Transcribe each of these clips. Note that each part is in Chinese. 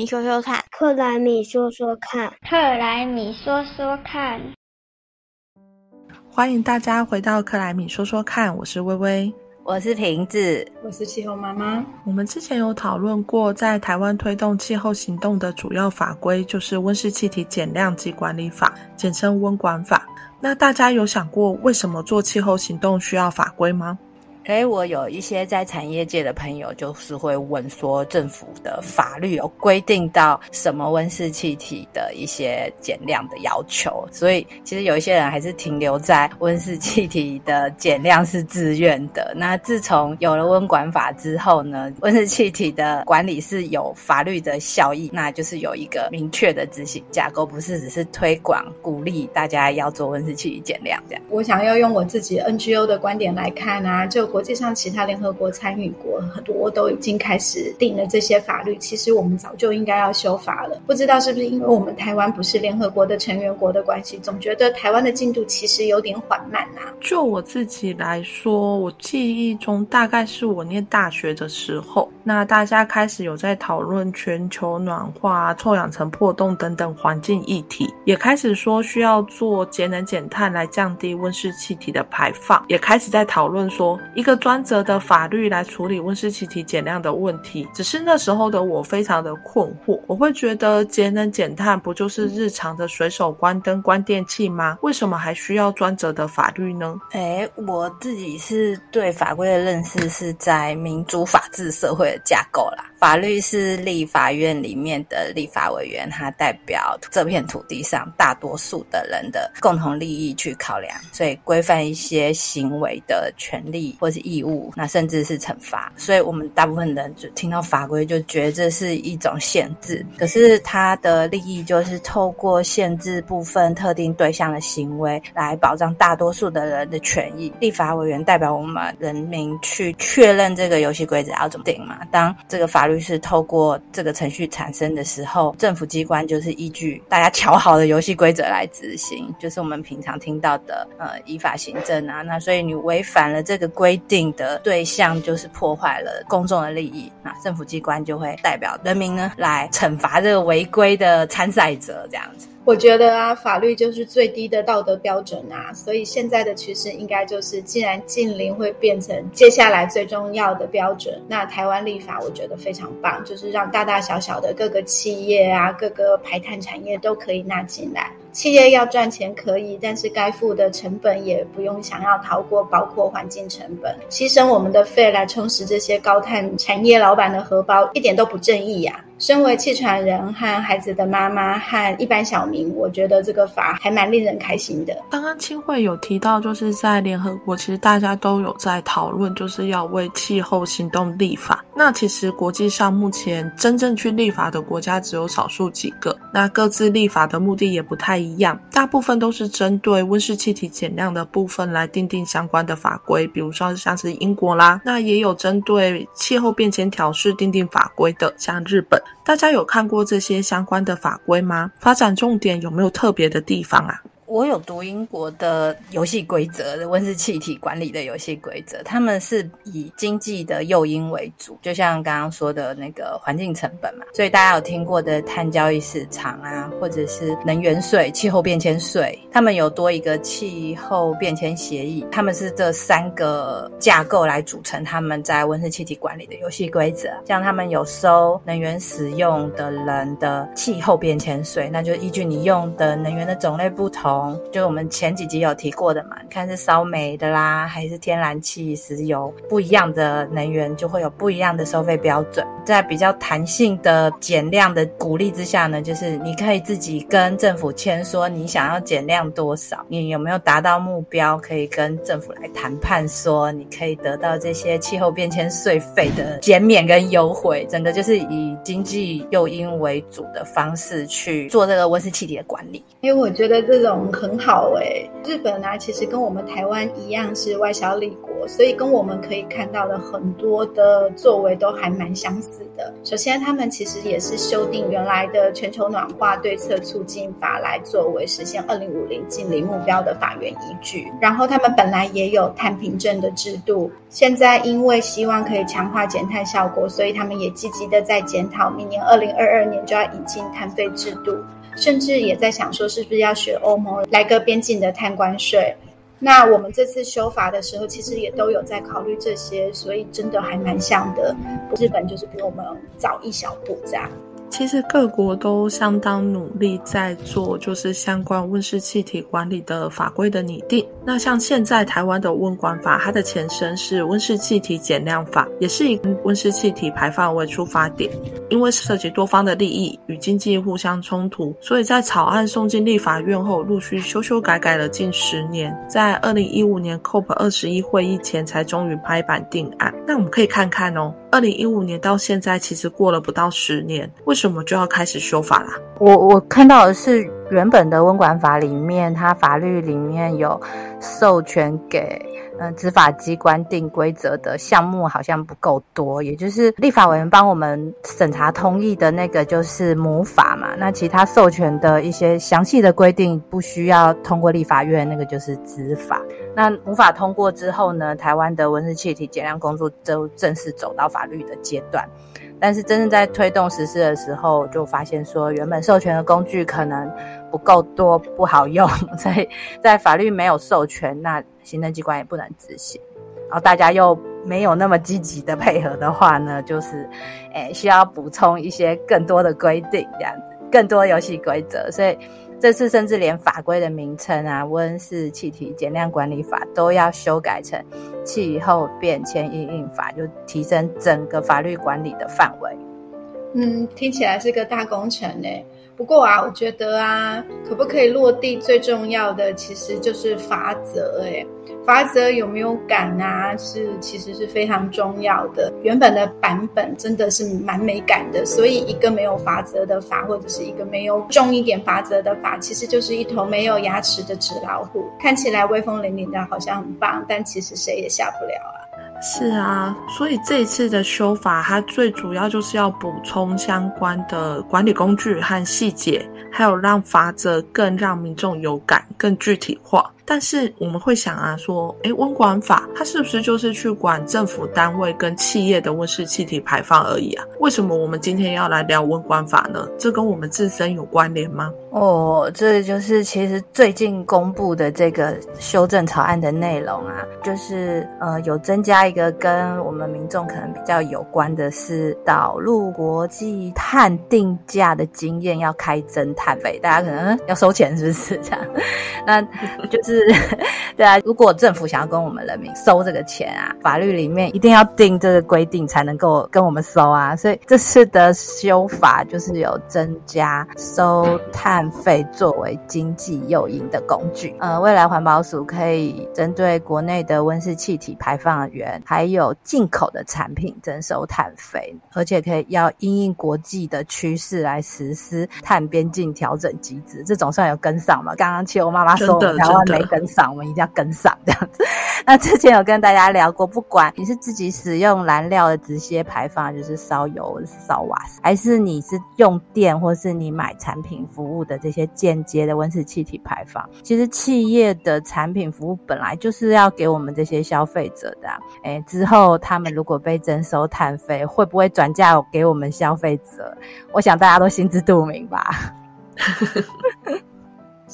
米说说看，克莱米说说看，克莱米说说看。欢迎大家回到克莱米说说看，我是微微，我是瓶子，我是气候妈妈。我们之前有讨论过，在台湾推动气候行动的主要法规就是温室气体减量及管理法，简称温管法。那大家有想过，为什么做气候行动需要法规吗？哎，我有一些在产业界的朋友，就是会问说，政府的法律有规定到什么温室气体的一些减量的要求，所以其实有一些人还是停留在温室气体的减量是自愿的。那自从有了温管法之后呢，温室气体的管理是有法律的效益，那就是有一个明确的执行架构，不是只是推广鼓励大家要做温室气体减量这样。我想要用我自己 NGO 的观点来看啊，就国际上其他联合国参与国很多都已经开始定了这些法律，其实我们早就应该要修法了。不知道是不是因为我们台湾不是联合国的成员国的关系，总觉得台湾的进度其实有点缓慢啊。就我自己来说，我记忆中大概是我念大学的时候，那大家开始有在讨论全球暖化、臭氧层破洞等等环境议题，也开始说需要做节能减碳来降低温室气体的排放，也开始在讨论说一个专责的法律来处理温室气体减量的问题。只是那时候的我非常的困惑，我会觉得节能减碳不就是日常的随手关灯、关电器吗？为什么还需要专责的法律呢？哎，我自己是对法规的认识是在民主法治社会的架构啦。法律是立法院里面的立法委员，他代表这片土地上大多数的人的共同利益去考量，所以规范一些行为的权利或是义务，那甚至是惩罚。所以我们大部分人就听到法规就觉得这是一种限制，可是它的利益就是透过限制部分特定对象的行为来保障大多数的人的权益。立法委员代表我们人民去确认这个游戏规则要怎么定嘛？当这个法律是透过这个程序产生的时候，政府机关就是依据大家瞧好的游戏规则来执行，就是我们平常听到的呃依法行政啊。那所以你违反了这个规定的对象，就是破坏了公众的利益，那政府机关就会代表人民呢来惩罚这个违规的参赛者，这样子。我觉得啊，法律就是最低的道德标准啊，所以现在的趋势应该就是，既然近邻会变成接下来最重要的标准，那台湾立法我觉得非常棒，就是让大大小小的各个企业啊，各个排碳产业都可以纳进来。企业要赚钱可以，但是该付的成本也不用想要逃过，包括环境成本，牺牲我们的肺来充实这些高碳产业老板的荷包，一点都不正义呀。身为气喘人和孩子的妈妈和一般小民，我觉得这个法还蛮令人开心的。刚刚青慧有提到，就是在联合国，其实大家都有在讨论，就是要为气候行动立法。那其实国际上目前真正去立法的国家只有少数几个，那各自立法的目的也不太一样，大部分都是针对温室气体减量的部分来定定相关的法规，比如说像是英国啦，那也有针对气候变迁调试定定法规的，像日本。大家有看过这些相关的法规吗？发展重点有没有特别的地方啊？我有读英国的游戏规则的温室气体管理的游戏规则，他们是以经济的诱因为主，就像刚刚说的那个环境成本嘛。所以大家有听过的碳交易市场啊，或者是能源税、气候变迁税，他们有多一个气候变迁协议，他们是这三个架构来组成他们在温室气体管理的游戏规则。像他们有收能源使用的人的气候变迁税，那就依据你用的能源的种类不同。就我们前几集有提过的嘛，你看是烧煤的啦，还是天然气、石油，不一样的能源就会有不一样的收费标准。在比较弹性的减量的鼓励之下呢，就是你可以自己跟政府签说你想要减量多少，你有没有达到目标，可以跟政府来谈判说你可以得到这些气候变迁税费的减免跟优惠。整个就是以经济诱因为主的方式去做这个温室气体的管理。因为我觉得这种。很好哎。日本啊，其实跟我们台湾一样是外销立国，所以跟我们可以看到的很多的作为都还蛮相似的。首先，他们其实也是修订原来的全球暖化对策促进法来作为实现二零五零近零目标的法源依据。然后，他们本来也有碳凭证的制度，现在因为希望可以强化减碳效果，所以他们也积极的在检讨，明年二零二二年就要引进碳费制度。甚至也在想说，是不是要学欧盟来个边境的碳关税？那我们这次修法的时候，其实也都有在考虑这些，所以真的还蛮像的。日本就是比我们早一小步这样。其实各国都相当努力在做，就是相关温室气体管理的法规的拟定。那像现在台湾的温管法，它的前身是温室气体减量法，也是以温室气体排放为出发点。因为涉及多方的利益与经济互相冲突，所以在草案送进立法院后，陆续修修改改了近十年，在二零一五年 COP 二十一会议前才终于拍板定案。那我们可以看看哦，二零一五年到现在其实过了不到十年，为什么就要开始修法啦？我我看到的是原本的温管法里面，它法律里面有授权给。嗯，执法机关定规则的项目好像不够多，也就是立法委员帮我们审查通意的那个就是母法嘛。那其他授权的一些详细的规定不需要通过立法院，那个就是执法。那母法通过之后呢，台湾的温室气体减量工作就正式走到法律的阶段。但是真正在推动实施的时候，就发现说原本授权的工具可能不够多，不好用，所以在法律没有授权，那行政机关也不能执行。然后大家又没有那么积极的配合的话呢，就是，诶需要补充一些更多的规定，这样子，更多游戏规则，所以。这次甚至连法规的名称啊，《温室气体减量管理法》都要修改成《气候变迁应应法》，就提升整个法律管理的范围。嗯，听起来是个大工程呢。不过啊，我觉得啊，可不可以落地，最重要的其实就是法则。哎，法则有没有感啊？是其实是非常重要的。原本的版本真的是蛮美感的，所以一个没有法则的法，或者是一个没有重一点法则的法，其实就是一头没有牙齿的纸老虎。看起来威风凛凛的，好像很棒，但其实谁也下不了啊。是啊，所以这一次的修法，它最主要就是要补充相关的管理工具和细节，还有让法则更让民众有感、更具体化。但是我们会想啊，说，诶，温管法它是不是就是去管政府单位跟企业的温室气体排放而已啊？为什么我们今天要来聊温管法呢？这跟我们自身有关联吗？哦，这就是其实最近公布的这个修正草案的内容啊，就是呃有增加一个跟我们民众可能比较有关的是导入国际碳定价的经验，要开征碳费，大家可能要收钱是不是这样？那就是。对啊，如果政府想要跟我们人民收这个钱啊，法律里面一定要定这个规定才能够跟我们收啊。所以这次的修法就是有增加收碳费作为经济诱因的工具。呃，未来环保署可以针对国内的温室气体排放源，还有进口的产品征收碳费，而且可以要因应国际的趋势来实施碳边境调整机制。这总算有跟上嘛？刚刚其实我妈妈说台湾没。跟上，我们一定要跟上这样子。那之前有跟大家聊过，不管你是自己使用燃料的直接排放，就是烧油、烧瓦斯，还是你是用电，或是你买产品服务的这些间接的温室气体排放，其实企业的产品服务本来就是要给我们这些消费者的。哎，之后他们如果被征收碳费，会不会转嫁给我们消费者？我想大家都心知肚明吧。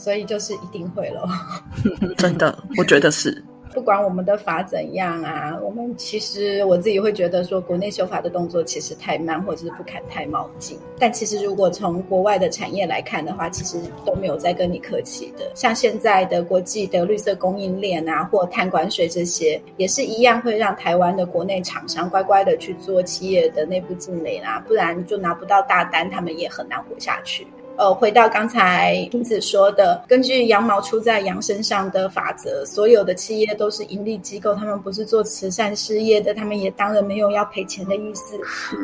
所以就是一定会了，真的，我觉得是。不管我们的法怎样啊，我们其实我自己会觉得说，国内修法的动作其实太慢，或者是不敢太冒进。但其实如果从国外的产业来看的话，其实都没有在跟你客气的。像现在的国际的绿色供应链啊，或碳管税这些，也是一样会让台湾的国内厂商乖乖的去做企业的内部经理啦，不然就拿不到大单，他们也很难活下去。呃，回到刚才瓶子说的，根据羊毛出在羊身上的法则，所有的企业都是盈利机构，他们不是做慈善事业的，他们也当然没有要赔钱的意思，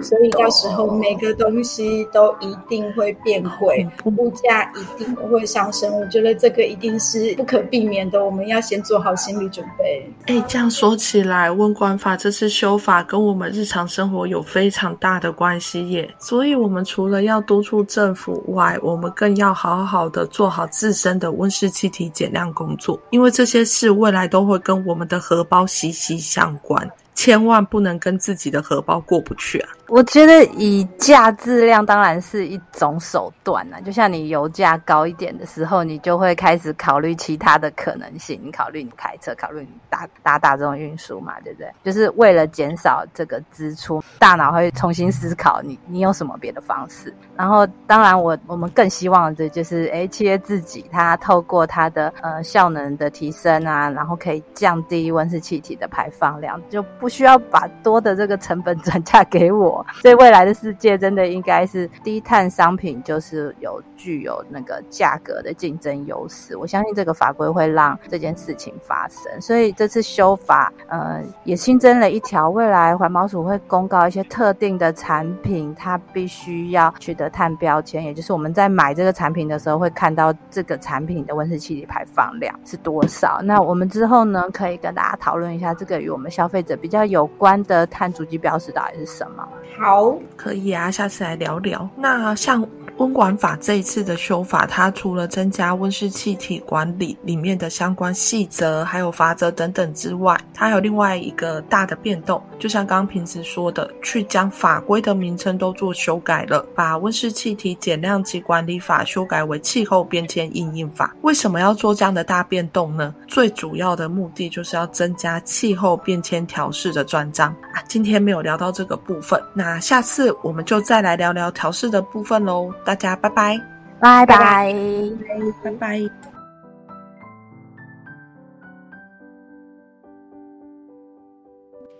所以到时候每个东西都一定会变贵，物价一定会上升。我觉得这个一定是不可避免的，我们要先做好心理准备。哎，这样说起来，问管法这次修法跟我们日常生活有非常大的关系耶，所以我们除了要督促政府外，我们更要好好的做好自身的温室气体减量工作，因为这些事未来都会跟我们的荷包息息相关，千万不能跟自己的荷包过不去啊！我觉得以价质量当然是一种手段呐，就像你油价高一点的时候，你就会开始考虑其他的可能性，你考虑你开车，考虑你搭搭大众运输嘛，对不对？就是为了减少这个支出，大脑会重新思考你你有什么别的方式。然后，当然我我们更希望的就是，哎，企业自己它透过它的呃效能的提升啊，然后可以降低温室气体的排放量，就不需要把多的这个成本转嫁给我。所以未来的世界真的应该是低碳商品，就是有具有那个价格的竞争优势。我相信这个法规会让这件事情发生。所以这次修法，呃，也新增了一条，未来环保署会公告一些特定的产品，它必须要取得碳标签，也就是我们在买这个产品的时候会看到这个产品的温室气体排放量是多少。那我们之后呢，可以跟大家讨论一下这个与我们消费者比较有关的碳足迹标识到底是什么。好，可以啊，下次来聊聊。那像。温管法这一次的修法，它除了增加温室气体管理里面的相关细则、还有法则等等之外，它还有另外一个大的变动，就像刚刚平时说的，去将法规的名称都做修改了，把温室气体减量及管理法修改为气候变迁应应法。为什么要做这样的大变动呢？最主要的目的就是要增加气候变迁调试的专章啊。今天没有聊到这个部分，那下次我们就再来聊聊调试的部分喽。大家拜拜，拜拜，拜拜，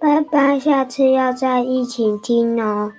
拜拜，下次要再一起听哦。